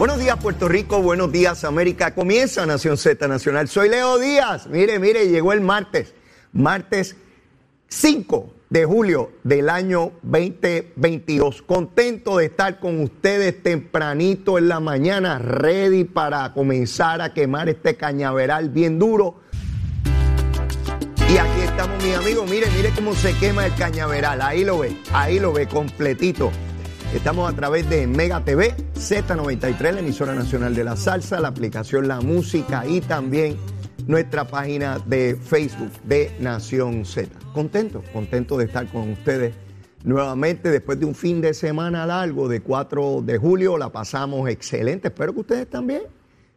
Buenos días Puerto Rico, buenos días América. Comienza Nación Z Nacional. Soy Leo Díaz. Mire, mire, llegó el martes. Martes 5 de julio del año 2022. Contento de estar con ustedes tempranito en la mañana, ready para comenzar a quemar este cañaveral bien duro. Y aquí estamos, mis amigos. Mire, mire cómo se quema el cañaveral. Ahí lo ve, ahí lo ve completito. Estamos a través de Mega TV, Z93, la emisora nacional de la salsa, la aplicación La Música y también nuestra página de Facebook de Nación Z. Contento, contento de estar con ustedes nuevamente después de un fin de semana largo de 4 de julio. La pasamos excelente. Espero que ustedes también,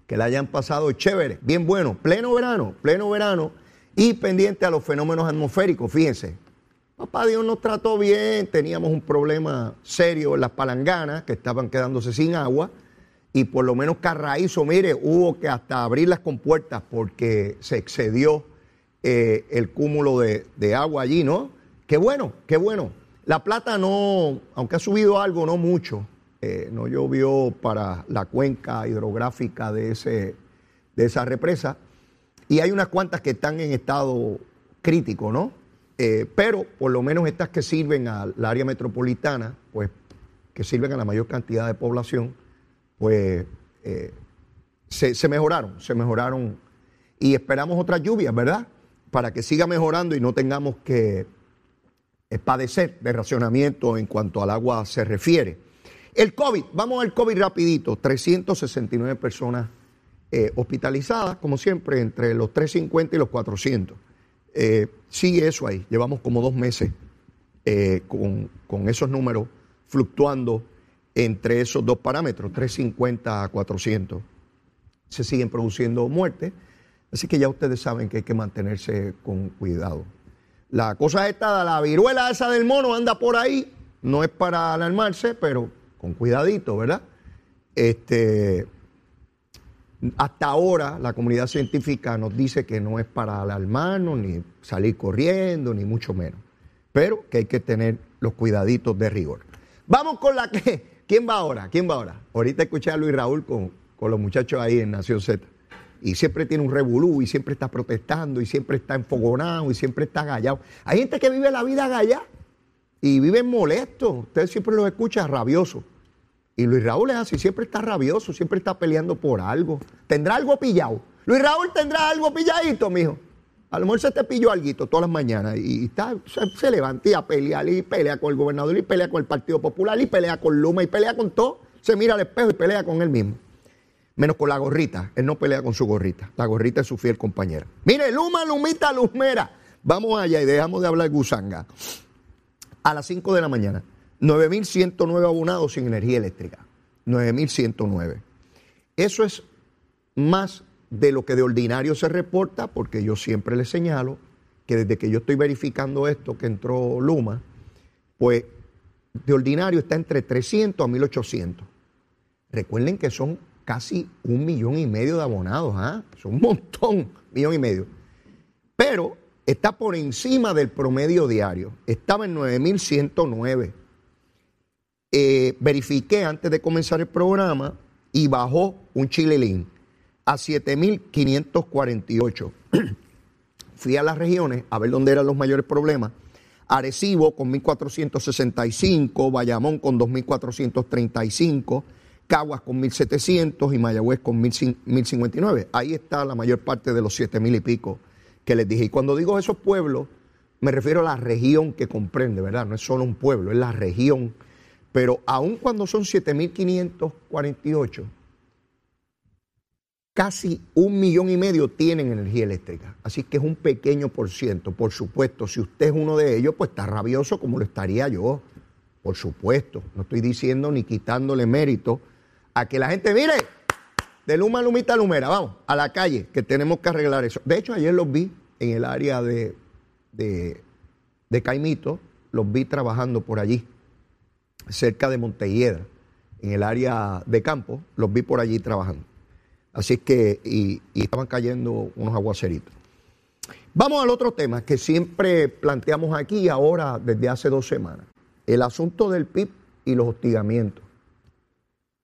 que la hayan pasado chévere, bien bueno, pleno verano, pleno verano y pendiente a los fenómenos atmosféricos. Fíjense, Papá Dios nos trató bien, teníamos un problema serio en las palanganas que estaban quedándose sin agua y por lo menos Carraízo, mire, hubo que hasta abrir las compuertas porque se excedió eh, el cúmulo de, agua allí, ¿no? Qué bueno, qué bueno. La plata no, aunque ha subido algo, no mucho, eh, no llovió para la cuenca hidrográfica de, ese, de esa represa y hay unas cuantas que están en estado crítico, ¿no? Eh, pero por lo menos estas que sirven al área metropolitana, pues que sirven a la mayor cantidad de población, pues eh, se, mejoraron, se mejoraron y esperamos otras lluvias, ¿verdad? Para que siga mejorando y no tengamos que eh, padecer de racionamiento en cuanto al agua se refiere. El COVID, vamos al COVID rapidito, 369 personas hospitalizadas, como siempre, entre los 350 y los 400. Eh, sigue eso ahí, llevamos como dos meses eh, con, esos números fluctuando entre esos dos parámetros, 350 a 400. Se siguen produciendo muertes, así que ya ustedes saben que hay que mantenerse con cuidado. La cosa esta, la viruela esa del mono anda por ahí, no es para alarmarse, pero con cuidadito, ¿verdad? Este, hasta ahora la comunidad científica nos dice que no es para alarmarnos, ni salir corriendo, ni mucho menos, pero que hay que tener los cuidaditos de rigor. Vamos con la que... ¿Quién va ahora? ¿Quién va ahora? Ahorita escuché a Luis Raúl con, con los muchachos ahí en Nación Z. Y siempre tiene un revolú, y siempre está protestando, y siempre está enfogonado, y siempre está gallado. Hay gente que vive la vida gallada y vive molesto. Usted siempre lo escucha rabioso. Y Luis Raúl es así, siempre está rabioso, siempre está peleando por algo. ¿Tendrá algo pillado? Luis Raúl tendrá algo pilladito, mijo. A lo mejor se te pilló algo todas las mañanas y está, se, se levanta y a pelear y pelea con el gobernador y pelea con el Partido Popular y pelea con Luma y pelea con todo. Se mira al espejo y pelea con él mismo. Menos con la gorrita. Él no pelea con su gorrita. La gorrita es su fiel compañera. Mire, Luma, Lumita, Luzmera. Vamos allá y dejamos de hablar gusanga. A las 5 de la mañana. 9.109 abonados sin energía eléctrica. 9.109. Eso es más de lo que de ordinario se reporta, porque yo siempre les señalo que desde que yo estoy verificando esto, que entró Luma, pues de ordinario está entre 300 a 1.800. Recuerden que son casi un millón y medio de abonados, ¿ah? Son un montón, millón y medio. Pero está por encima del promedio diario. Estaba en 9.109 eh, verifiqué antes de comenzar el programa y bajó un chilelín a 7.548. Fui a las regiones a ver dónde eran los mayores problemas. Arecibo con 1.465, Bayamón con 2.435, Caguas con 1.700 y Mayagüez con 1.059. Ahí está la mayor parte de los 7.000 y pico que les dije. Y cuando digo esos pueblos, me refiero a la región que comprende, ¿verdad? No es solo un pueblo, es la región pero aun cuando son 7.548, casi un millón y medio tienen energía eléctrica. Así que es un pequeño por ciento. Por supuesto, si usted es uno de ellos, pues está rabioso como lo estaría yo. Por supuesto. No estoy diciendo ni quitándole mérito a que la gente, mire, de luma lumita lumera, vamos, a la calle, que tenemos que arreglar eso. De hecho, ayer los vi en el área de, de Caimito, los vi trabajando por allí, cerca de Montelledra, en el área de campo, los vi por allí trabajando. Así que, y, y estaban cayendo unos aguaceritos. Vamos al otro tema que siempre planteamos aquí ahora desde hace dos semanas. El asunto del PIB y los hostigamientos.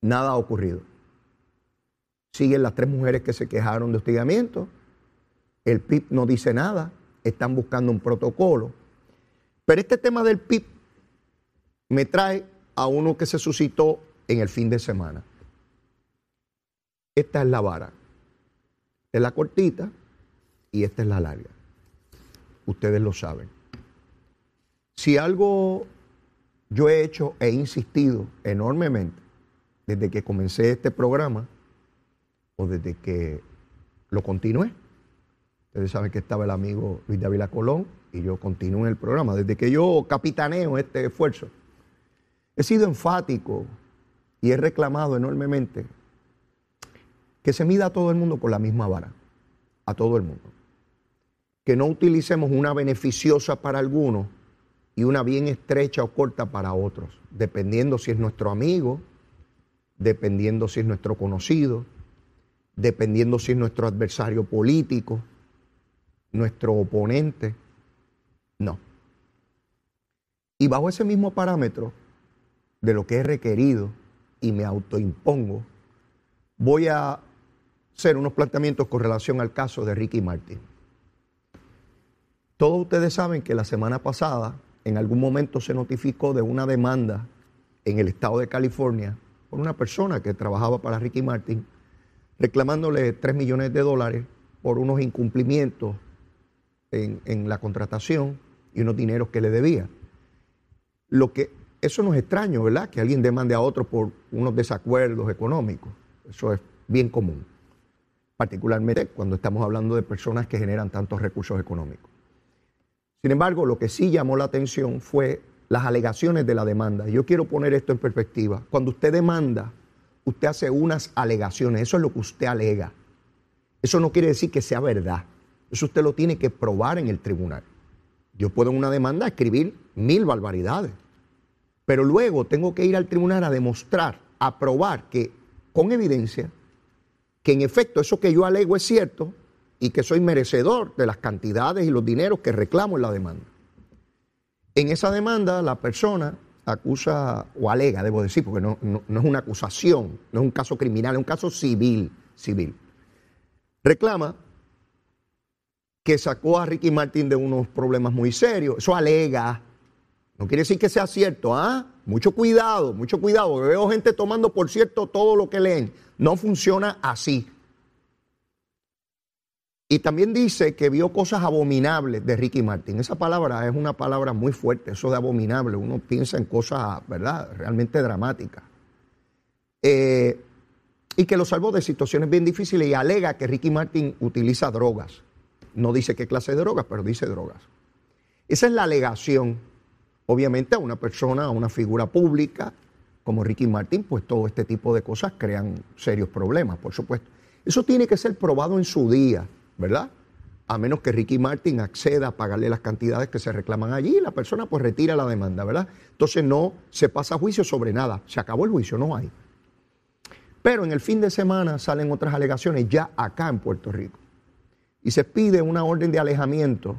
Nada ha ocurrido. Siguen las tres mujeres que se quejaron de hostigamiento. El PIB no dice nada. Están buscando un protocolo. Pero este tema del PIB me trae a uno que se suscitó en el fin de semana. Esta es la vara. Esta es la cortita y esta es la larga. Ustedes lo saben. Si algo yo he hecho e insistido enormemente desde que comencé este programa o desde que lo continué. Ustedes saben que estaba el amigo Luis Dávila Colón y yo continúo en el programa. Desde que yo capitaneo este esfuerzo, he sido enfático y he reclamado enormemente que se mida a todo el mundo con la misma vara, a todo el mundo. Que no utilicemos una beneficiosa para algunos y una bien estrecha o corta para otros, dependiendo si es nuestro amigo, dependiendo si es nuestro conocido, dependiendo si es nuestro adversario político, nuestro oponente. No. Y bajo ese mismo parámetro de lo que es requerido y me autoimpongo, voy a hacer unos planteamientos con relación al caso de Ricky Martin. Todos ustedes saben que la semana pasada en algún momento se notificó de una demanda en el estado de California por una persona que trabajaba para Ricky Martin, reclamándole 3 millones de dólares por unos incumplimientos en, la contratación y unos dineros que le debía. Lo que, eso no es extraño, ¿verdad? Que alguien demande a otro por unos desacuerdos económicos. Eso es bien común, particularmente cuando estamos hablando de personas que generan tantos recursos económicos. Sin embargo, lo que sí llamó la atención fue las alegaciones de la demanda. Yo quiero poner esto en perspectiva. Cuando usted demanda, usted hace unas alegaciones, eso es lo que usted alega. Eso no quiere decir que sea verdad. Eso usted lo tiene que probar en el tribunal. Yo puedo en una demanda escribir mil barbaridades, pero luego tengo que ir al tribunal a demostrar, a probar que con evidencia, que en efecto eso que yo alego es cierto y que soy merecedor de las cantidades y los dineros que reclamo en la demanda. En esa demanda la persona acusa o alega, debo decir, porque no, es una acusación, no es un caso criminal, es un caso civil, civil. Reclama que sacó a Ricky Martin de unos problemas muy serios. Eso alega. No quiere decir que sea cierto, ¿ah? Mucho cuidado, mucho cuidado. Veo gente tomando por cierto todo lo que leen. No funciona así. Y también dice que vio cosas abominables de Ricky Martin. Esa palabra es una palabra muy fuerte, eso de abominable. Uno piensa en cosas, ¿verdad?, realmente dramáticas. Eh, y que lo salvó de situaciones bien difíciles y alega que Ricky Martin utiliza drogas. No dice qué clase de drogas, pero dice drogas. Esa es la alegación. Obviamente a una persona, a una figura pública como Ricky Martin, pues todo este tipo de cosas crean serios problemas, por supuesto. Eso tiene que ser probado en su día. ¿verdad? A menos que Ricky Martin acceda a pagarle las cantidades que se reclaman allí la persona pues retira la demanda, ¿verdad? Entonces no se pasa juicio sobre nada, se acabó el juicio, no hay. Pero en el fin de semana salen otras alegaciones ya acá en Puerto Rico. Y se pide una orden de alejamiento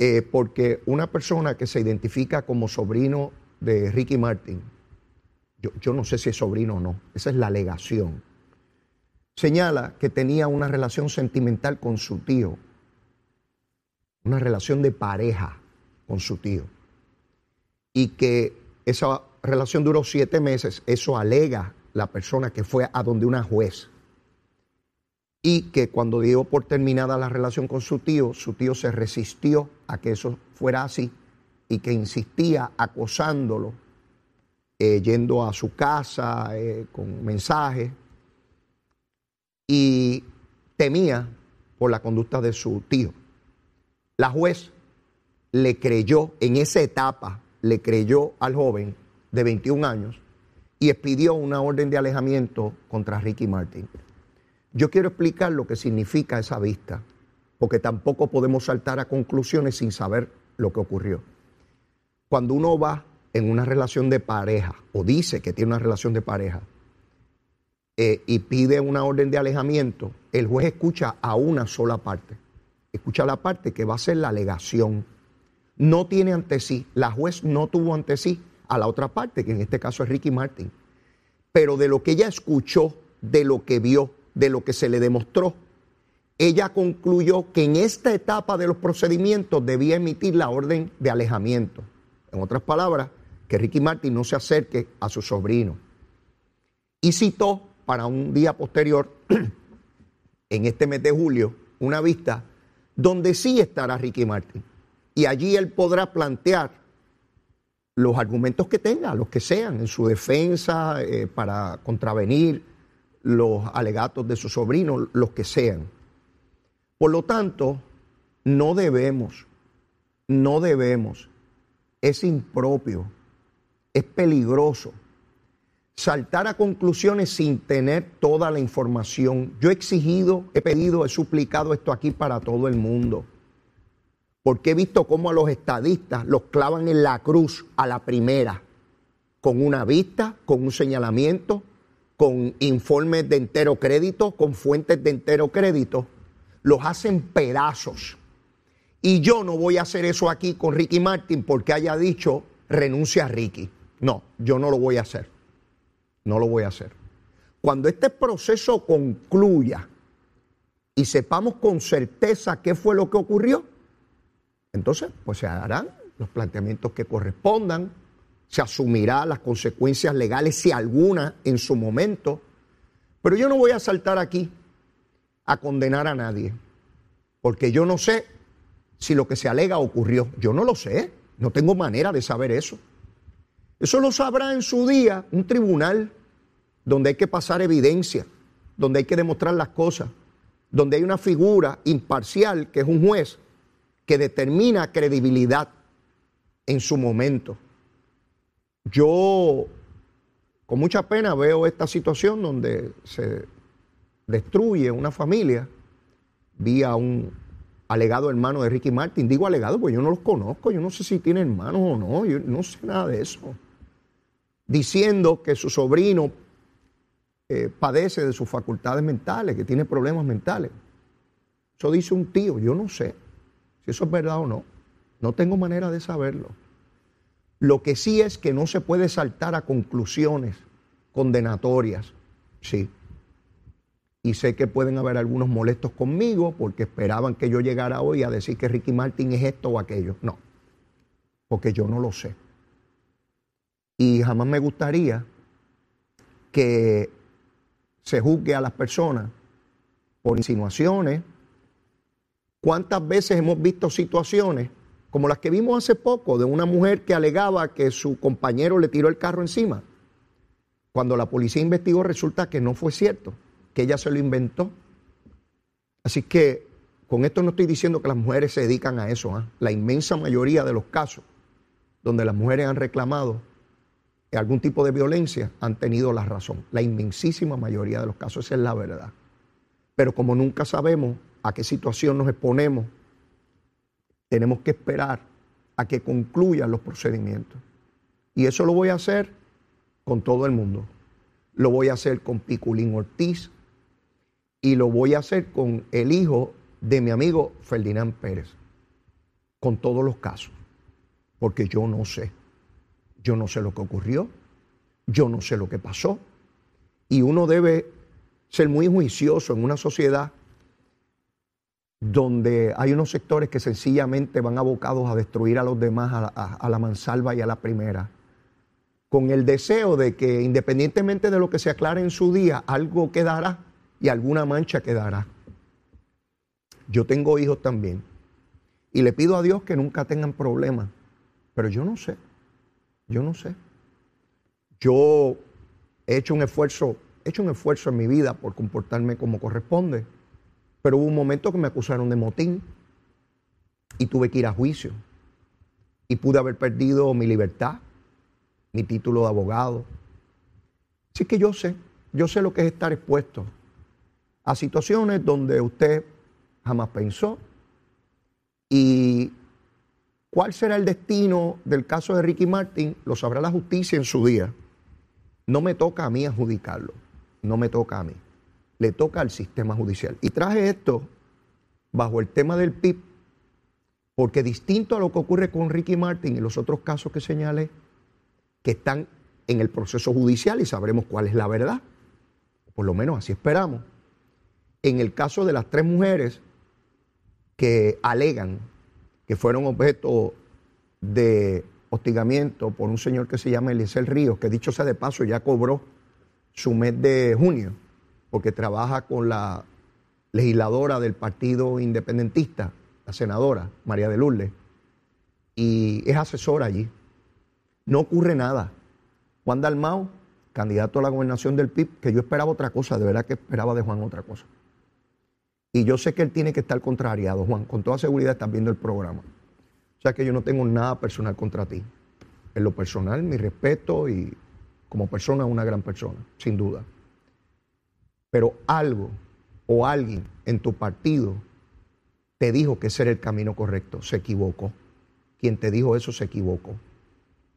eh, porque una persona que se identifica como sobrino de Ricky Martin, yo, yo no sé si es sobrino o no, esa es la alegación señala que tenía una relación sentimental con su tío, una relación de pareja con su tío, y que esa relación duró siete meses, eso alega la persona que fue a donde una juez, y que cuando dio por terminada la relación con su tío, su tío se resistió a que eso fuera así y que insistía acosándolo, eh, yendo a su casa eh, con mensajes y temía por la conducta de su tío. La juez le creyó, en esa etapa, le creyó al joven de 21 años y expidió una orden de alejamiento contra Ricky Martin. Yo quiero explicar lo que significa esa vista, porque tampoco podemos saltar a conclusiones sin saber lo que ocurrió. Cuando uno va en una relación de pareja o dice que tiene una relación de pareja eh, y pide una orden de alejamiento, el juez escucha a una sola parte. Escucha la parte que va a ser la alegación. No tiene ante sí, la juez no tuvo ante sí a la otra parte, que en este caso es Ricky Martin. Pero de lo que ella escuchó, de lo que vio, de lo que se le demostró, ella concluyó que en esta etapa de los procedimientos debía emitir la orden de alejamiento. En otras palabras, que Ricky Martin no se acerque a su sobrino. Y citó para un día posterior, en este mes de julio, una vista donde sí estará Ricky Martin. Y allí él podrá plantear los argumentos que tenga, los que sean, en su defensa, eh, para contravenir los alegatos de su sobrino, los que sean. Por lo tanto, no debemos, no debemos, es impropio, es peligroso saltar a conclusiones sin tener toda la información. Yo he exigido, he pedido, he suplicado esto aquí para todo el mundo porque he visto cómo a los estadistas los clavan en la cruz a la primera, con una vista, con un señalamiento, con informes de entero crédito, con fuentes de entero crédito, los hacen pedazos. Y yo no voy a hacer eso aquí con Ricky Martin porque haya dicho renuncia a Ricky. No, yo no lo voy a hacer. No lo voy a hacer. Cuando este proceso concluya y sepamos con certeza qué fue lo que ocurrió, entonces, pues se harán los planteamientos que correspondan, se asumirá las consecuencias legales, si alguna, en su momento. Pero yo no voy a saltar aquí a condenar a nadie, porque yo no sé si lo que se alega ocurrió. Yo no lo sé, no tengo manera de saber eso. Eso lo sabrá en su día un tribunal donde hay que pasar evidencia, donde hay que demostrar las cosas, donde hay una figura imparcial que es un juez que determina credibilidad en su momento. Yo con mucha pena veo esta situación donde se destruye una familia vía un alegado hermano de Ricky Martin. Digo alegado porque yo no los conozco, yo no sé si tiene hermanos o no, yo no sé nada de eso. Diciendo que su sobrino eh, padece de sus facultades mentales, que tiene problemas mentales. Eso dice un tío, yo no sé si eso es verdad o no. No tengo manera de saberlo. Lo que sí es que no se puede saltar a conclusiones condenatorias, sí. Y sé que pueden haber algunos molestos conmigo porque esperaban que yo llegara hoy a decir que Ricky Martin es esto o aquello. No, porque yo no lo sé. Y jamás me gustaría que se juzgue a las personas por insinuaciones, ¿Cuántas veces hemos visto situaciones como las que vimos hace poco de una mujer que alegaba que su compañero le tiró el carro encima? Cuando la policía investigó resulta que no fue cierto, que ella se lo inventó. Así que con esto no estoy diciendo que las mujeres se dedican a eso. ¿ah? La inmensa mayoría de los casos donde las mujeres han reclamado algún tipo de violencia han tenido la razón. La inmensísima mayoría de los casos, esa es la verdad. Pero como nunca sabemos a qué situación nos exponemos, tenemos que esperar a que concluyan los procedimientos. Y eso lo voy a hacer con todo el mundo. Lo voy a hacer con Piculín Ortiz y lo voy a hacer con el hijo de mi amigo Ferdinand Pérez, con todos los casos, porque yo no sé. Yo no sé lo que ocurrió, yo no sé lo que pasó, y uno debe ser muy juicioso en una sociedad donde hay unos sectores que sencillamente van abocados a destruir a los demás a la, mansalva y a la primera, con el deseo de que independientemente de lo que se aclare en su día, algo quedará y alguna mancha quedará. Yo tengo hijos también y le pido a Dios que nunca tengan problemas, pero yo no sé, yo no sé. Yo he hecho un esfuerzo he hecho un esfuerzo en mi vida por comportarme como corresponde, pero hubo un momento que me acusaron de motín y tuve que ir a juicio. Y pude haber perdido mi libertad, mi título de abogado. Así que yo sé, yo sé lo que es estar expuesto a situaciones donde usted jamás pensó. Y cuál será el destino del caso de Ricky Martin lo sabrá la justicia en su día. No me toca a mí adjudicarlo, no me toca a mí, le toca al sistema judicial. Y traje esto bajo el tema del PIB, porque distinto a lo que ocurre con Ricky Martin y los otros casos que señalé, que están en el proceso judicial y sabremos cuál es la verdad, por lo menos así esperamos. En el caso de las tres mujeres que alegan que fueron objeto de hostigamiento por un señor que se llama Eliezer Ríos, que dicho sea de paso ya cobró su mes de junio, porque trabaja con la legisladora del Partido Independentista, la senadora María de Lourdes, y es asesora allí. No ocurre nada. Juan Dalmao, candidato a la gobernación del PIB, que yo esperaba otra cosa, de verdad que esperaba de Juan otra cosa. Y yo sé que él tiene que estar contrariado, Juan, con toda seguridad estás viendo el programa. O sea que yo no tengo nada personal contra ti. En lo personal, mi respeto y como persona una gran persona, sin duda. Pero algo o alguien en tu partido te dijo que ese era el camino correcto, se equivocó. Quien te dijo eso se equivocó.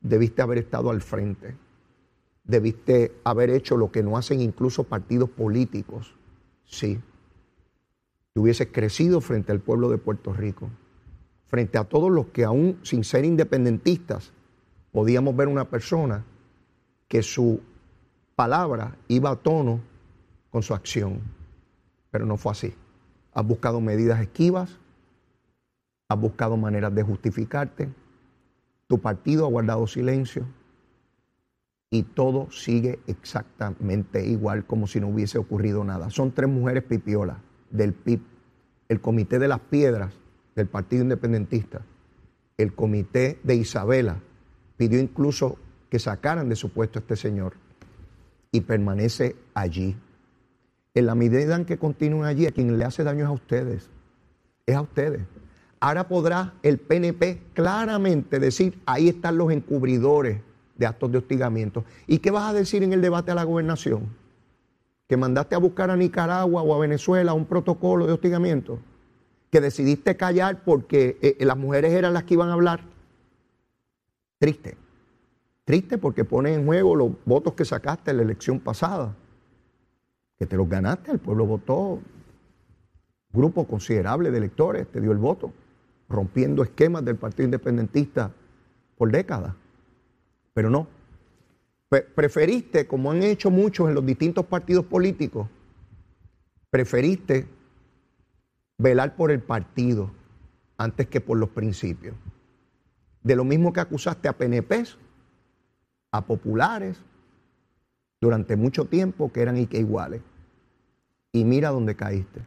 Debiste haber estado al frente. Debiste haber hecho lo que no hacen incluso partidos políticos. Sí. Te hubieses crecido frente al pueblo de Puerto Rico frente a todos los que aún sin ser independentistas podíamos ver una persona que su palabra iba a tono con su acción. Pero no fue así. Has buscado medidas esquivas, has buscado maneras de justificarte, tu partido ha guardado silencio y todo sigue exactamente igual como si no hubiese ocurrido nada. Son tres mujeres pipiolas del PIB, el Comité de las Piedras del Partido Independentista, el comité de Isabela pidió incluso que sacaran de su puesto a este señor y permanece allí. En la medida en que continúen allí, a quien le hace daño es a ustedes, es a ustedes. Ahora podrá el PNP claramente decir, ahí están los encubridores de actos de hostigamiento. ¿Y qué vas a decir en el debate a la gobernación? ¿Que mandaste a buscar a Nicaragua o a Venezuela un protocolo de hostigamiento? que decidiste callar porque eh, eh, las mujeres eran las que iban a hablar. Triste. Triste porque pone en juego los votos que sacaste en la elección pasada. Te los ganaste, el pueblo votó. Grupo considerable de electores te dio el voto, rompiendo esquemas del Partido Independentista por décadas. Pero no. Preferiste, como han hecho muchos en los distintos partidos políticos, preferiste velar por el partido antes que por los principios. De lo mismo que acusaste a PNPs, a populares, durante mucho tiempo que eran y que iguales. Y mira dónde caíste.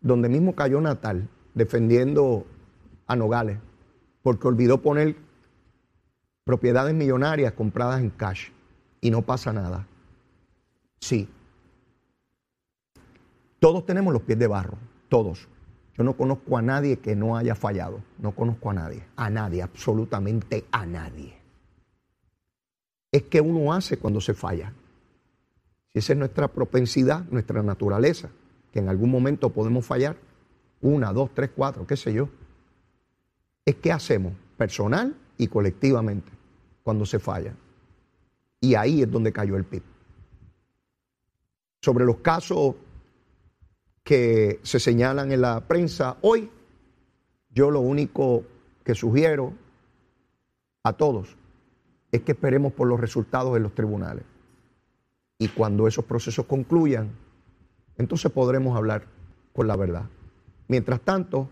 Donde mismo cayó Natal, defendiendo a Nogales, porque olvidó poner propiedades millonarias compradas en cash. Y no pasa nada. Sí. Todos tenemos los pies de barro, todos. Yo no conozco a nadie que no haya fallado. No conozco a nadie. A nadie, absolutamente a nadie. Es que uno hace cuando se falla. Si esa es nuestra propensidad, nuestra naturaleza, que en algún momento podemos fallar, una, dos, tres, cuatro, qué sé yo, es que hacemos personal y colectivamente cuando se falla. Y ahí es donde cayó el PIB. Sobre los casos que se señalan en la prensa hoy, yo lo único que sugiero a todos es que esperemos por los resultados de los tribunales. Y cuando esos procesos concluyan, entonces podremos hablar con la verdad. Mientras tanto,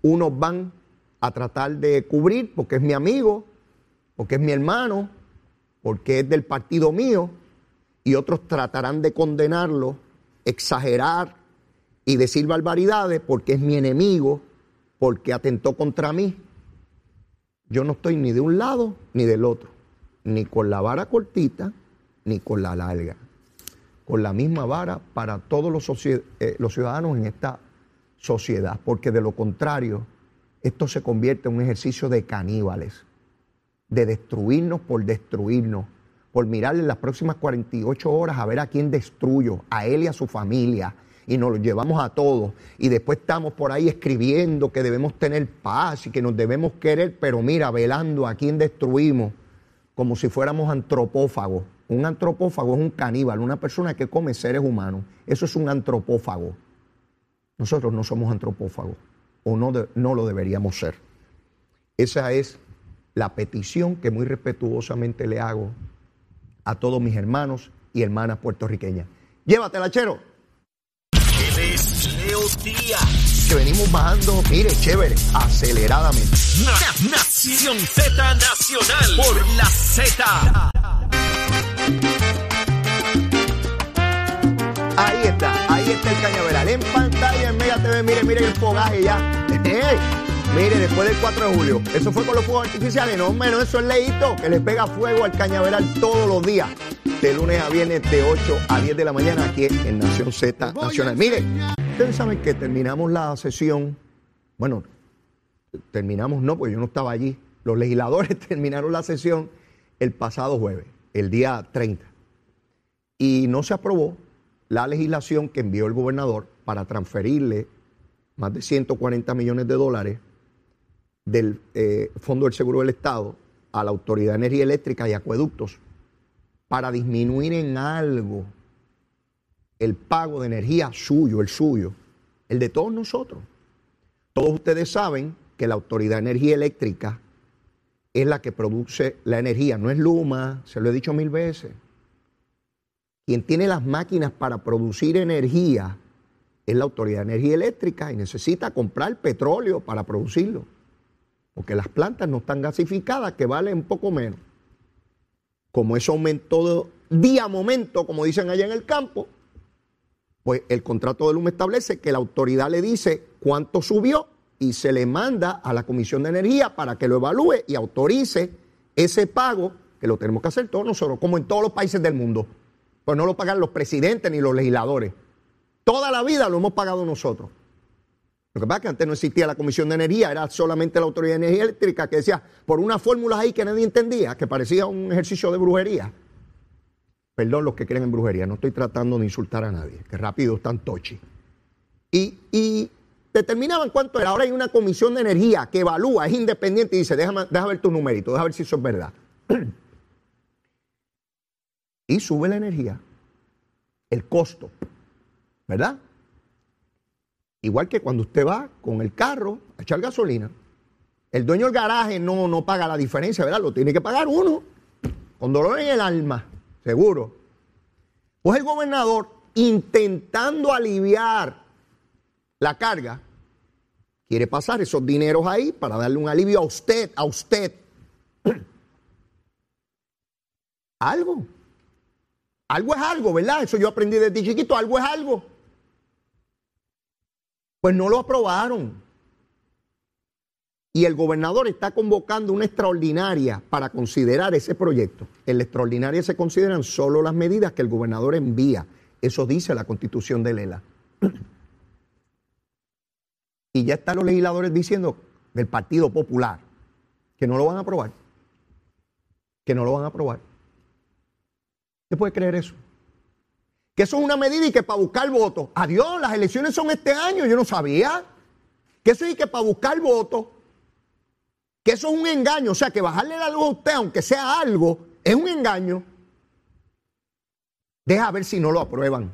unos van a tratar de cubrir porque es mi amigo, porque es mi hermano, porque es del partido mío, y otros tratarán de condenarlo, exagerar y decir barbaridades porque es mi enemigo, porque atentó contra mí. Yo no estoy ni de un lado ni del otro, ni con la vara cortita ni con la larga. Con la misma vara para todos los, eh, los ciudadanos en esta sociedad, porque de lo contrario, esto se convierte en un ejercicio de caníbales, de destruirnos por destruirnos, por mirarle las próximas 48 horas a ver a quién destruyo, a él y a su familia, y nos lo llevamos a todos, y después estamos por ahí escribiendo que debemos tener paz y que nos debemos querer, pero mira, velando a quién destruimos, como si fuéramos antropófagos. Un antropófago es un caníbal, una persona que come seres humanos. Eso es un antropófago. Nosotros no somos antropófagos, o no, no lo deberíamos ser. Esa es la petición que muy respetuosamente le hago a todos mis hermanos y hermanas puertorriqueñas. Llévatela, chero. Leo Díaz. Que venimos bajando, mire, chévere, aceleradamente. Nación Z Nacional por la Z. está el cañaveral. En pantalla, en Mega TV, mire, mire el fogaje ya. Mire, después del 4 de julio, eso fue con los fuegos artificiales. No, menos eso es leíto, que le pega fuego al cañaveral todos los días, de lunes a viernes, de 8 a 10 de la mañana, aquí en Nación Z Nacional. Mire, ustedes saben que terminamos la sesión, bueno, terminamos no, porque yo no estaba allí. Los legisladores terminaron la sesión el pasado jueves, el día 30. Y no se aprobó la legislación que envió el gobernador para transferirle más de 140 millones de dólares del eh, Fondo del Seguro del Estado a la Autoridad de Energía Eléctrica y Acueductos para disminuir en algo el pago de energía suyo, el suyo, el de todos nosotros. Todos ustedes saben que la Autoridad de Energía Eléctrica es la que produce la energía, no es Luma, se lo he dicho mil veces. Quien tiene las máquinas para producir energía es la Autoridad de Energía Eléctrica y necesita comprar petróleo para producirlo porque las plantas no están gasificadas, que valen poco menos. Como eso aumentó día a momento, como dicen allá en el campo, pues el contrato de Luma establece que la autoridad le dice cuánto subió y se le manda a la Comisión de Energía para que lo evalúe y autorice ese pago, que lo tenemos que hacer todos nosotros, como en todos los países del mundo. Pues no lo pagan los presidentes ni los legisladores. Toda la vida lo hemos pagado nosotros. Lo que pasa es que antes no existía la Comisión de Energía, era solamente la Autoridad de Energía Eléctrica que decía, por unas fórmulas ahí que nadie entendía, que parecía un ejercicio de brujería. Perdón los que creen en brujería, no estoy tratando de insultar a nadie, que rápido están tochi. Y, determinaban cuánto era. Ahora hay una comisión de energía que evalúa, es independiente y dice, déjame, ver tu numerito, déjame ver si eso es verdad. y sube la energía, el costo, ¿verdad? Igual que cuando usted va con el carro a echar gasolina, el dueño del garaje no, no paga la diferencia, ¿verdad? Lo tiene que pagar uno, con dolor en el alma, seguro. Pues el gobernador, intentando aliviar la carga, quiere pasar esos dineros ahí para darle un alivio a usted, a usted. algo. Algo es algo, ¿verdad? Eso yo aprendí desde chiquito, algo es algo. Pues no lo aprobaron. Y el gobernador está convocando una extraordinaria para considerar ese proyecto. En la extraordinaria se consideran solo las medidas que el gobernador envía. Eso dice la constitución de Lela. Y ya están los legisladores diciendo del Partido Popular que no lo van a aprobar. Que no lo van a aprobar. ¿Usted puede creer eso? que eso es una medida y que para buscar votos. Adiós, las elecciones son este año, yo no sabía. Que eso y que para buscar votos, que eso es un engaño, o sea, que bajarle la luz a usted, aunque sea algo, es un engaño. Deja ver si no lo aprueban.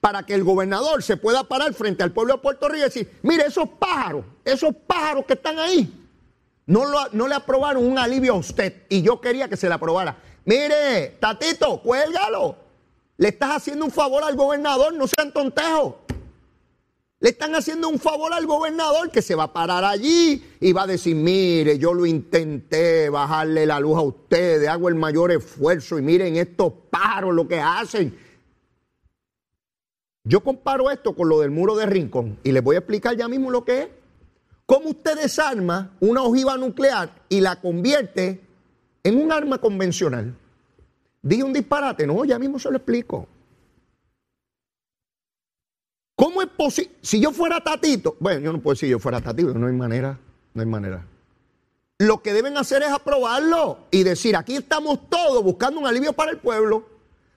Para que el gobernador se pueda parar frente al pueblo de Puerto Rico y decir, mire, esos pájaros, esos pájaros que están ahí, no, no le aprobaron un alivio a usted. Y yo quería que se le aprobara. Mire, Tatito, cuélgalo. Le estás haciendo un favor al gobernador, no sean tontejos. Le están haciendo un favor al gobernador que se va a parar allí y va a decir, mire, yo lo intenté bajarle la luz a ustedes, hago el mayor esfuerzo y miren estos paros lo que hacen. Yo comparo esto con lo del muro de Rincón y les voy a explicar ya mismo lo que es. Cómo usted desarma una ojiva nuclear y la convierte en un arma convencional. Dije un disparate, no, ya mismo se lo explico. ¿Cómo es posible? Si yo fuera Tatito, bueno, yo no puedo decir yo fuera Tatito, no hay manera, no hay manera. Lo que deben hacer es aprobarlo y decir, aquí estamos todos buscando un alivio para el pueblo,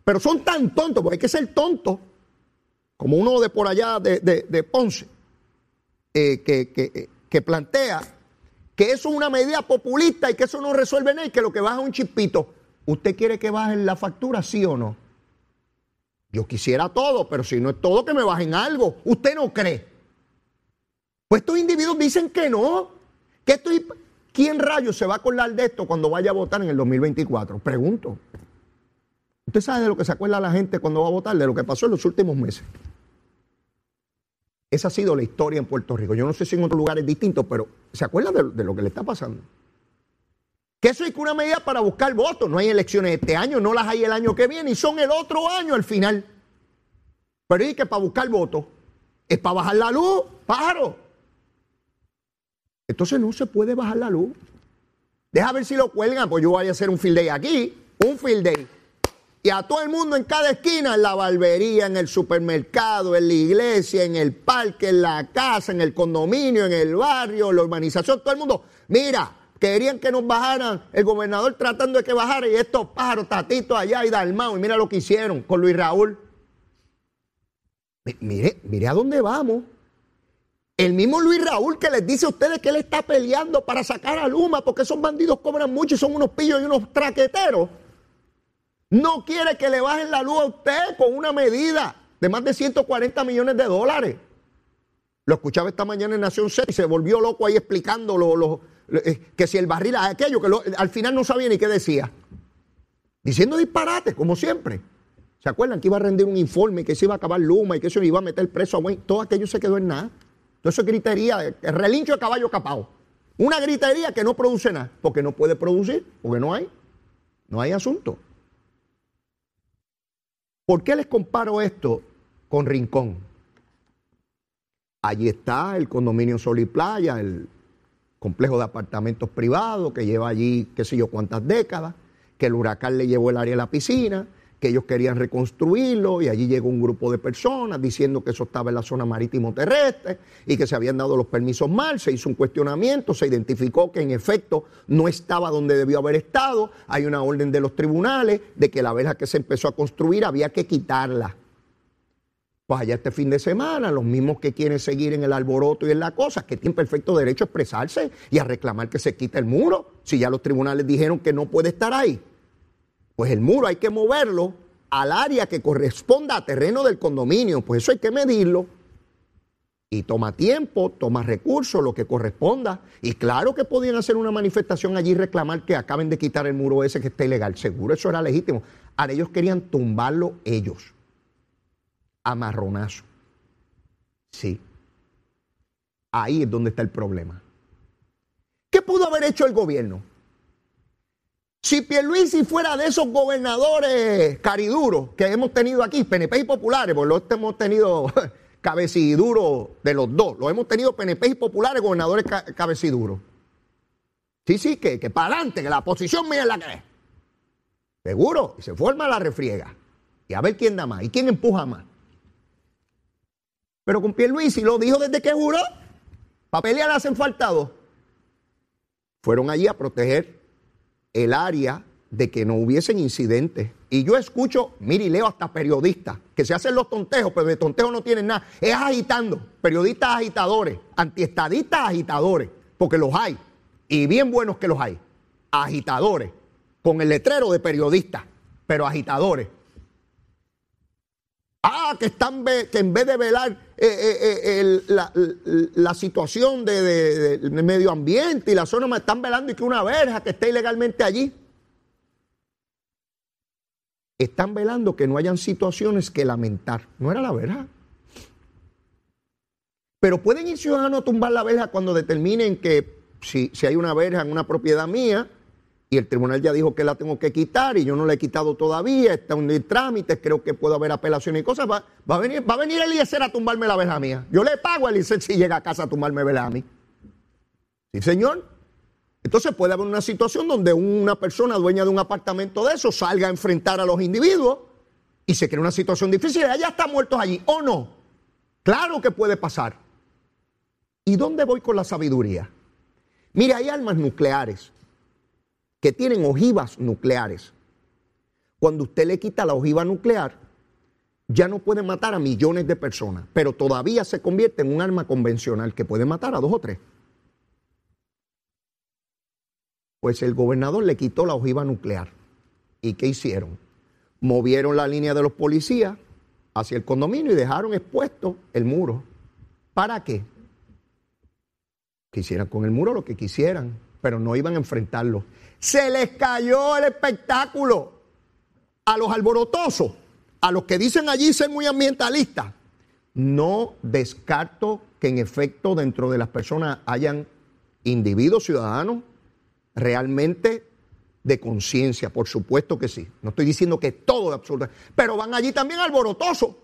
pero son tan tontos, porque hay que ser tonto, como uno de por allá de, Ponce, eh, que, que plantea que eso es una medida populista y que eso no resuelve nada y que lo que baja es un chispito. ¿Usted quiere que bajen la factura, sí o no? Yo quisiera todo, pero si no es todo, que me bajen algo. ¿Usted no cree? Pues estos individuos dicen que no. Que estoy, ¿Quién rayos se va a acordar de esto cuando vaya a votar en el 2024? Pregunto. ¿Usted sabe de lo que se acuerda la gente cuando va a votar? De lo que pasó en los últimos meses. Esa ha sido la historia en Puerto Rico. Yo no sé si en otros lugares distintos, pero ¿se acuerdan de, lo que le está pasando? Que eso es una medida para buscar votos. No hay elecciones este año, no las hay el año que viene y son el otro año al final. Pero es que para buscar votos es para bajar la luz, pájaro. Entonces no se puede bajar la luz. Deja ver si lo cuelgan, pues yo voy a hacer un field day aquí, un field day y a todo el mundo en cada esquina, en la barbería, en el supermercado, en la iglesia, en el parque, en la casa, en el condominio, en el barrio, en la urbanización, todo el mundo. Mira, querían que nos bajaran, el gobernador tratando de que bajara y estos pájaros, tatitos allá y Dalmao, y mira lo que hicieron con Luis Raúl. Mire, mire a dónde vamos. El mismo Luis Raúl que les dice a ustedes que él está peleando para sacar a Luma porque esos bandidos cobran mucho y son unos pillos y unos traqueteros no quiere que le bajen la luz a usted con una medida de más de 140 millones de dólares. Lo escuchaba esta mañana en Nación C y se volvió loco ahí explicando eh, que si el barril, aquello que al final no sabía ni qué decía. Diciendo disparate, como siempre. ¿Se acuerdan que iba a rendir un informe, que se iba a acabar Luma y que se iba a meter preso a Wayne? Todo aquello se quedó en nada. Todo eso es gritería, el relincho de caballo capao. Una gritería que no produce nada, porque no puede producir, porque no hay. No hay asunto. ¿Por qué les comparo esto con Rincón? Allí está el condominio Sol y Playa, el complejo de apartamentos privados que lleva allí qué sé yo cuántas décadas, que el huracán le llevó el área de la piscina, que ellos querían reconstruirlo y allí llegó un grupo de personas diciendo que eso estaba en la zona marítimo terrestre y que se habían dado los permisos mal, se hizo un cuestionamiento, se identificó que en efecto no estaba donde debió haber estado, hay una orden de los tribunales de que la verja que se empezó a construir había que quitarla. Pues allá este fin de semana, los mismos que quieren seguir en el alboroto y en la cosa, que tienen perfecto derecho a expresarse y a reclamar que se quite el muro, si ya los tribunales dijeron que no puede estar ahí. Pues el muro hay que moverlo al área que corresponda a terreno del condominio, pues eso hay que medirlo. Y toma tiempo, toma recursos, lo que corresponda. Y claro que podían hacer una manifestación allí y reclamar que acaben de quitar el muro ese que está ilegal. Seguro eso era legítimo. Ahora ellos querían tumbarlo ellos. A marronazo. Sí. Ahí es donde está el problema. ¿Qué pudo haber hecho el gobierno? Si Pierluisi fuera de esos gobernadores cariduros que hemos tenido aquí, PNP y populares, porque los hemos tenido cabeciduros de los dos, los hemos tenido PNP y populares, gobernadores cabeciduros. Sí, sí, que, que para adelante, que la posición mía es la que es. Seguro, y se forma la refriega. Y a ver quién da más y quién empuja más. Pero con Pierluisi lo dijo desde que juró. Para pelear hacen faltado. Fueron allí a proteger el área de que no hubiesen incidentes. Y yo escucho, mire y leo hasta periodistas que se hacen los tontejos, pero de tontejos no tienen nada. Es agitando, periodistas agitadores, antiestadistas agitadores, porque los hay, y bien buenos que los hay. Agitadores, con el letrero de periodistas, pero agitadores. Ah, que, están que en vez de velar eh, eh, eh, la, situación de, medio ambiente y la zona, me están velando y que una verja que esté ilegalmente allí. Están velando que no hayan situaciones que lamentar. No era la verja. Pero pueden ir ciudadanos a tumbar la verja cuando determinen que si, si hay una verja en una propiedad mía, y el tribunal ya dijo que la tengo que quitar y yo no la he quitado todavía, está en trámites, creo que puedo haber apelaciones y cosas, va, va, a venir, va a venir Eliezer a tumbarme la verja mía. Yo le pago a Eliezer si llega a casa a tumbarme verja a mí. Sí, señor. Entonces puede haber una situación donde una persona dueña de un apartamento de eso salga a enfrentar a los individuos y se crea una situación difícil allá están muertos allí, ¿o no? Claro que puede pasar. ¿Y dónde voy con la sabiduría? Mire, hay armas nucleares que tienen ojivas nucleares. Cuando usted le quita la ojiva nuclear, ya no puede matar a millones de personas, pero todavía se convierte en un arma convencional que puede matar a dos o tres. Pues el gobernador le quitó la ojiva nuclear. ¿Y qué hicieron? Movieron la línea de los policías hacia el condominio y dejaron expuesto el muro. ¿Para qué? Quisieran con el muro lo que quisieran, pero no iban a enfrentarlo. Se les cayó el espectáculo a los alborotosos, a los que dicen allí ser muy ambientalistas. No descarto que en efecto dentro de las personas hayan individuos ciudadanos realmente de conciencia, por supuesto que sí. No estoy diciendo que todo es absoluto, pero van allí también alborotosos,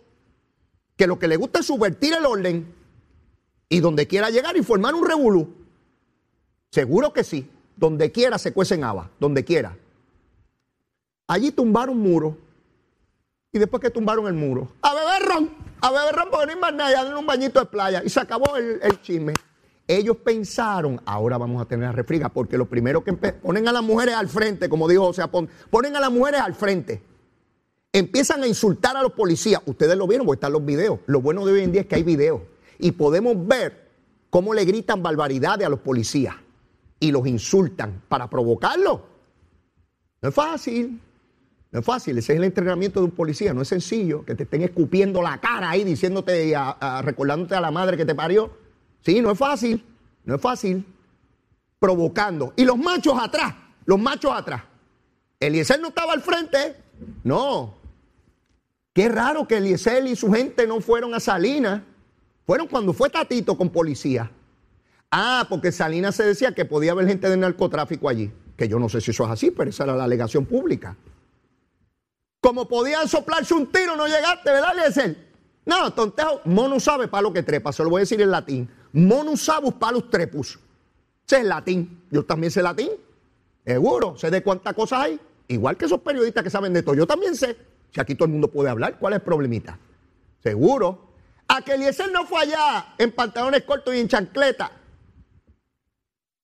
que lo que les gusta es subvertir el orden y donde quiera llegar y formar un revolú. Seguro que sí, donde quiera se cuecen habas, donde quiera. Allí tumbaron muro y después que tumbaron el muro, a beber ron, a beber ron porque no hay más nada, en un bañito de playa y se acabó el, chisme. Ellos pensaron, ahora vamos a tener la refriga, porque lo primero que ponen a las mujeres al frente, como dijo José Apón, ponen a las mujeres al frente. Empiezan a insultar a los policías. Ustedes lo vieron porque están los videos. Lo bueno de hoy en día es que hay videos. Y podemos ver cómo le gritan barbaridades a los policías y los insultan para provocarlos. No es fácil. No es fácil, ese es el entrenamiento de un policía, no es sencillo que te estén escupiendo la cara ahí, diciéndote, y recordándote a la madre que te parió. Sí, no es fácil, no es fácil. Provocando. Y los machos atrás, los machos atrás. Eliezer no estaba al frente, no. Qué raro que Eliezer y su gente no fueron a Salinas. Fueron cuando fue Tatito con policía. Ah, porque Salinas se decía que podía haber gente de narcotráfico allí. Que yo no sé si eso es así, pero esa era la alegación pública. Como podían soplarse un tiro, no llegaste, ¿verdad, Eliezer? No, tontejo, mono sabe para lo que trepa, se lo voy a decir en latín. Monusabus palus trepus. Ese es latín. Yo también sé latín. Seguro. Sé de cuántas cosas hay. Igual que esos periodistas que saben de todo. Yo también sé. Si aquí todo el mundo puede hablar, ¿cuál es el problemita? Seguro. A que Eliezer no fue allá en pantalones cortos y en chancleta.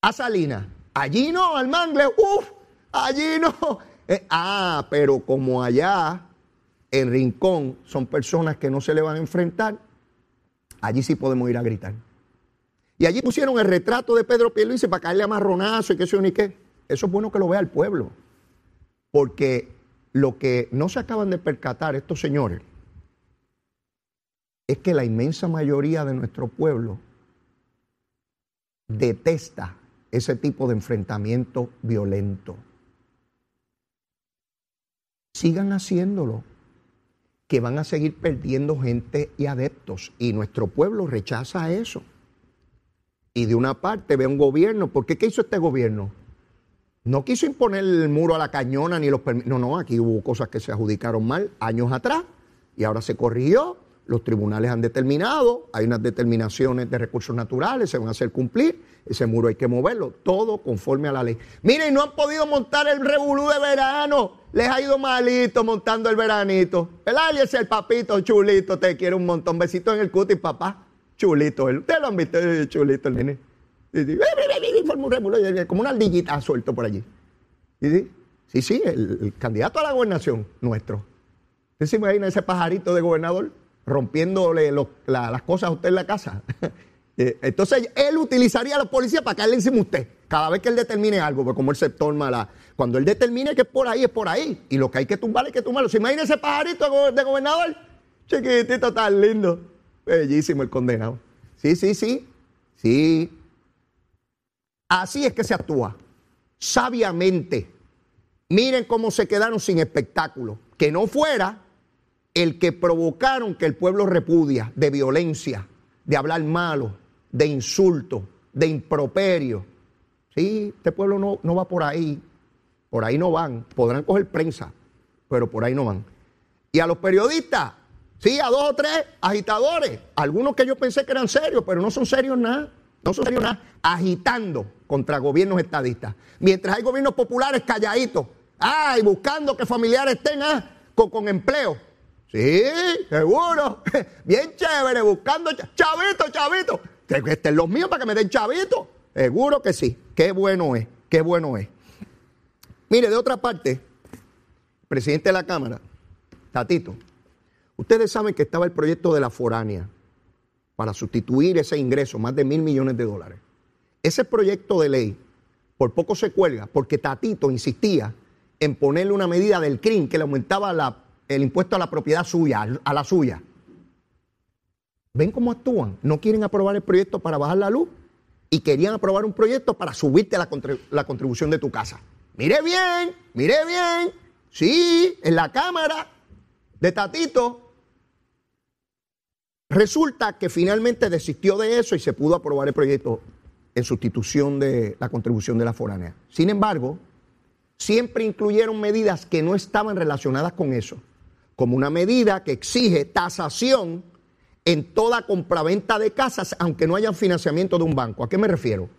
A Salina. Allí no, al mangle. Uf, allí no. Eh, ah, pero como allá en Rincón son personas que no se le van a enfrentar, allí sí podemos ir a gritar. Y allí pusieron el retrato de Pedro Pierluisi para caerle a marronazo y qué sé ni qué. Eso es bueno que lo vea el pueblo. Porque lo que no se acaban de percatar estos señores es que la inmensa mayoría de nuestro pueblo detesta ese tipo de enfrentamiento violento. Sigan haciéndolo, que van a seguir perdiendo gente y adeptos. Y nuestro pueblo rechaza eso y de una parte ve un gobierno, porque ¿qué hizo este gobierno? No quiso imponer el muro a la cañona ni los permisos. No, no, aquí hubo cosas que se adjudicaron mal años atrás y ahora se corrigió. Los tribunales han determinado, hay unas determinaciones de recursos naturales, se van a hacer cumplir. Ese muro hay que moverlo, todo conforme a la ley. Miren, no han podido montar el revolú de verano. Les ha ido malito montando el veranito. El alias, el papito chulito, te quiere un montón. Besito en el cutis, papá. Chulito él. Ustedes lo han visto, chulito el nene. Como una ardillita suelto por allí. Sí, sí, el, candidato a la gobernación nuestro. ¿Usted se imagina ese pajarito de gobernador rompiéndole las cosas a usted en la casa? Eh, entonces él utilizaría a los policías para caerle encima a usted. Cada vez que él determine algo, porque como el sector mala, cuando él determine que es por ahí, es por ahí. Y lo que hay que tumbar hay que tumbarlo. ¿Se imagina ese pajarito de gobernador? Chiquitito tan lindo. Bellísimo el condenado. Sí, sí, sí. Sí. Así es que se actúa. Sabiamente. Miren cómo se quedaron sin espectáculo. Que no fuera el que provocaron que el pueblo repudia de violencia, de hablar malo, de insulto, de improperio. Sí, este pueblo no, no va por ahí. Por ahí no van. Podrán coger prensa, pero por ahí no van. Y a los periodistas, Sí, a dos o tres agitadores, algunos que yo pensé que eran serios, pero no son serios nada, no son serios nada, agitando contra gobiernos estadistas. Mientras hay gobiernos populares calladitos, ay, buscando que familiares estén ah, con, empleo. Sí, seguro. Bien chévere, buscando chavito, chavito. Que estén los míos para que me den chavito. Seguro que sí. Qué bueno es, qué bueno es. Mire, de otra parte, presidente de la Cámara, Tatito, ustedes saben que estaba el proyecto de la foránea para sustituir ese ingreso, más de mil millones de dólares. Ese proyecto de ley por poco se cuelga porque Tatito insistía en ponerle una medida del CRIM que le aumentaba el impuesto a la propiedad suya, a la suya. ¿Ven cómo actúan? No quieren aprobar el proyecto para bajar la luz y querían aprobar un proyecto para subirte la, la contribución de tu casa. Mire bien, mire bien. Sí, en la Cámara de Tatito. Resulta que finalmente desistió de eso y se pudo aprobar el proyecto en sustitución de la contribución de la foránea. Sin embargo, siempre incluyeron medidas que no estaban relacionadas con eso, como una medida que exige tasación en toda compraventa de casas, aunque no haya financiamiento de un banco. ¿A qué me refiero?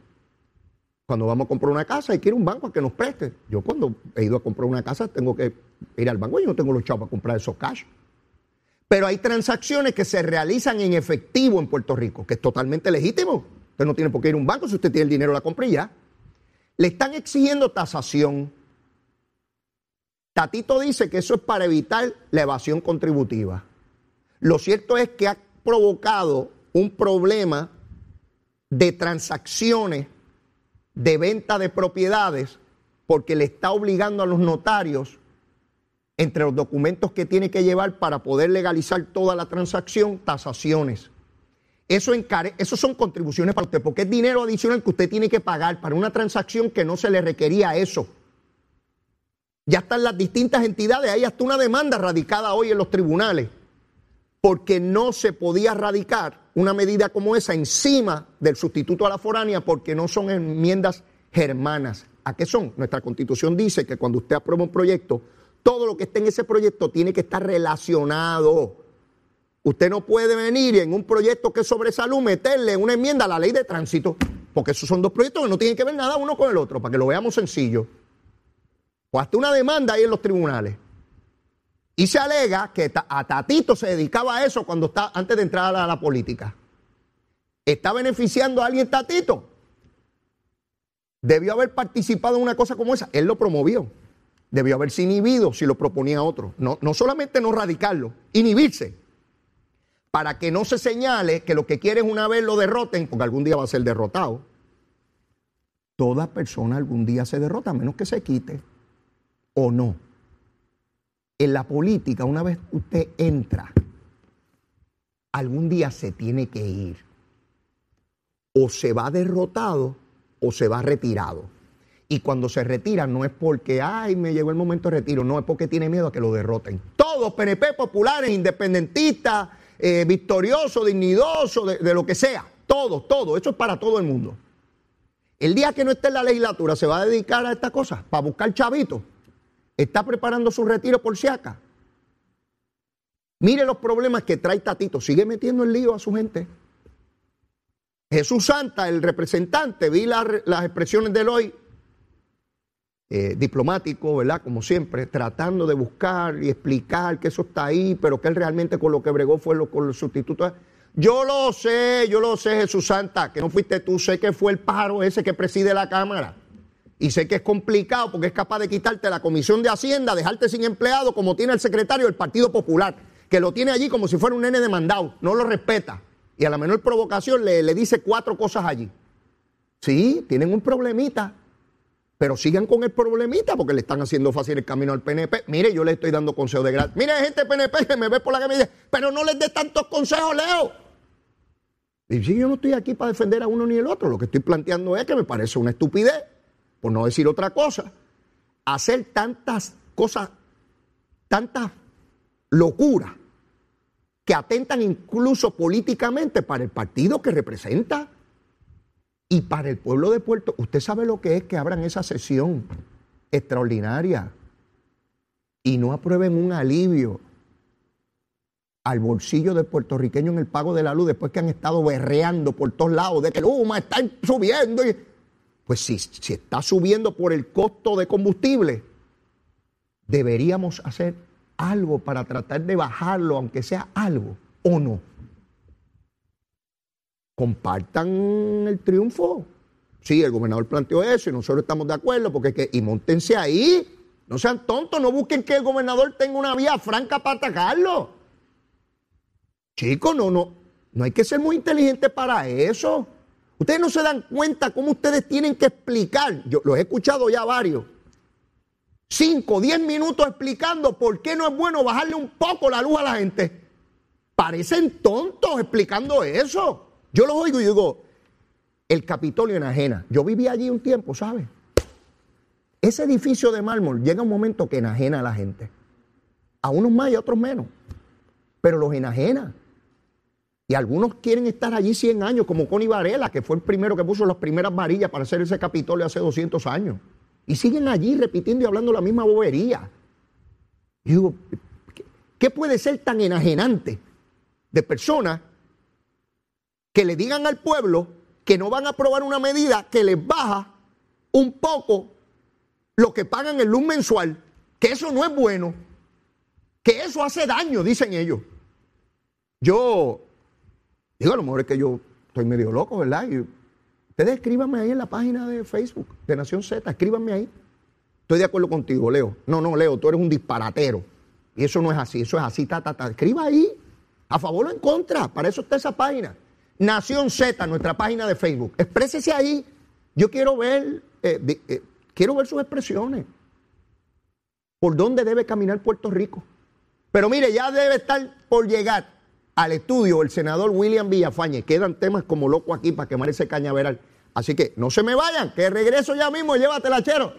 Cuando vamos a comprar una casa, ir a un banco a que nos preste. Yo cuando he ido a comprar una casa tengo que ir al banco y no tengo los chavos para comprar esos cash. Pero hay transacciones que se realizan en efectivo en Puerto Rico, que es totalmente legítimo. Usted no tiene por qué ir a un banco si usted tiene el dinero, la compra y ya. Le están exigiendo tasación. Tatito dice que eso es para evitar la evasión contributiva. Lo cierto es que ha provocado un problema de transacciones de venta de propiedades porque le está obligando a los notarios, entre los documentos que tiene que llevar para poder legalizar toda la transacción, tasaciones. Eso, encare eso son contribuciones para usted, porque es dinero adicional que usted tiene que pagar para una transacción que no se le requería eso. Ya están las distintas entidades, hay hasta una demanda radicada hoy en los tribunales, porque no se podía radicar una medida como esa encima del sustituto a la foránea porque no son enmiendas germanas. ¿A qué son? Nuestra constitución dice que cuando usted aprueba un proyecto, todo lo que esté en ese proyecto tiene que estar relacionado. Usted no puede venir en un proyecto que es sobre salud meterle una enmienda a la ley de tránsito, porque esos son dos proyectos que no tienen que ver nada uno con el otro, para que lo veamos sencillo. O hasta una demanda ahí en los tribunales. Y se alega que a Tatito se dedicaba a eso cuando está, antes de entrar a la, política. ¿Está beneficiando a alguien Tatito? Debió haber participado en una cosa como esa. Él lo promovió. Debió haberse inhibido si lo proponía otro. No, no solamente no radicarlo, inhibirse. Para que no se señale que lo que quiere es una vez lo derroten, porque algún día va a ser derrotado. Toda persona algún día se derrota, a menos que se quite. ¿O no? En la política, una vez usted entra, algún día se tiene que ir. O se va derrotado o se va retirado. Y cuando se retira no es porque, ay, me llegó el momento de retiro, no es porque tiene miedo a que lo derroten. Todos, PNP populares, independentistas, eh, victoriosos, dignidosos, de, lo que sea. Todos, todo. Eso es para todo el mundo. El día que no esté en la legislatura se va a dedicar a esta cosa, para buscar chavitos está preparando su retiro por si acá. Mire los problemas que trae Tatito. Sigue metiendo el lío a su gente. Jesús Santa, el representante, vi las expresiones de hoy, eh, diplomático, ¿verdad? Como siempre, tratando de buscar y explicar que eso está ahí, pero que él realmente con lo que bregó fue lo, con los sustitutos. Yo lo sé, yo lo sé, Jesús Santa, que no fuiste tú, sé que fue el pájaro ese que preside la Cámara. Y sé que es complicado porque es capaz de quitarte la comisión de Hacienda, dejarte sin empleado como tiene el secretario del Partido Popular, que lo tiene allí como si fuera un nene demandado, no lo respeta. Y a la menor provocación le, dice cuatro cosas allí. Sí, tienen un problemita, pero sigan con el problemita porque le están haciendo fácil el camino al PNP. Mire, yo le estoy dando consejos de gratis. Mire, gente PNP que me ve por la que me dice, pero no les dé tantos consejos, Leo. Y si yo no estoy aquí para defender a uno ni el otro, lo que estoy planteando es que me parece una estupidez por no decir otra cosa, hacer tantas cosas, tantas locuras que atentan incluso políticamente para el partido que representa y para el pueblo de Puerto. Usted sabe lo que es que abran esa sesión extraordinaria y no aprueben un alivio al bolsillo del puertorriqueño en el pago de la luz después que han estado berreando por todos lados de que Luma está subiendo y pues si, si está subiendo por el costo de combustible, deberíamos hacer algo para tratar de bajarlo, aunque sea algo, o no? Compartan el triunfo. Sí, el gobernador planteó eso y nosotros estamos de acuerdo, porque que, y montense ahí. No sean tontos, no busquen que el gobernador tenga una vía franca para atacarlo. Chicos, no, no, no hay que ser muy inteligente para eso. Ustedes no se dan cuenta cómo ustedes tienen que explicar. Yo los he escuchado ya varios. Cinco, diez minutos explicando por qué no es bueno bajarle un poco la luz a la gente. Parecen tontos explicando eso. Yo los oigo y digo, el Capitolio enajena. Yo viví allí un tiempo, ¿sabes? Ese edificio de mármol llega un momento que enajena a la gente. A unos más y a otros menos. Pero los enajena. Y algunos quieren estar allí 100 años, como Connie Varela, que fue el primero que puso las primeras varillas para hacer ese Capitolio hace 200 años. Y siguen allí repitiendo y hablando la misma bobería. Y digo, ¿qué puede ser tan enajenante de personas que le digan al pueblo que no van a aprobar una medida que les baja un poco lo que pagan el luz mensual, que eso no es bueno, que eso hace daño, dicen ellos. Yo, digo, a lo mejor es que yo estoy medio loco, ¿verdad? Y ustedes escríbanme ahí en la página de Facebook de Nación Z, escríbanme ahí. Estoy de acuerdo contigo, Leo. No, no, Leo, tú eres un disparatero. Y eso no es así, eso es así, ta, ta. Escriba ahí, a favor o en contra, para eso está esa página. Nación Z, nuestra página de Facebook. Exprésese ahí. Yo quiero ver, eh, eh, quiero ver sus expresiones. ¿Por dónde debe caminar Puerto Rico? Pero mire, ya debe estar por llegar al estudio el senador William Villafañe. Quedan temas como loco aquí para quemar ese cañaveral. Así que no se me vayan, que regreso ya mismo, llévatela, chero.